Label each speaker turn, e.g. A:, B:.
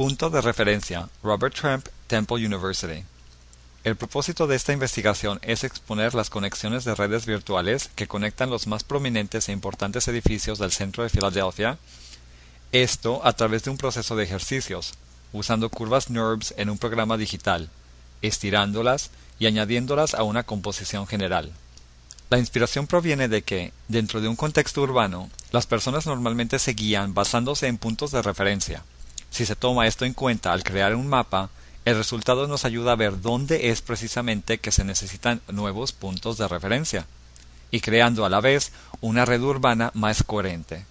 A: Punto de referencia Robert Trump, Temple University. El propósito de esta investigación es exponer las conexiones de redes virtuales que conectan los más prominentes e importantes edificios del centro de Filadelfia, esto a través de un proceso de ejercicios, usando curvas NURBS en un programa digital, estirándolas y añadiéndolas a una composición general. La inspiración proviene de que, dentro de un contexto urbano, las personas normalmente se guían basándose en puntos de referencia. Si se toma esto en cuenta al crear un mapa, el resultado nos ayuda a ver dónde es precisamente que se necesitan nuevos puntos de referencia, y creando a la vez una red urbana más coherente.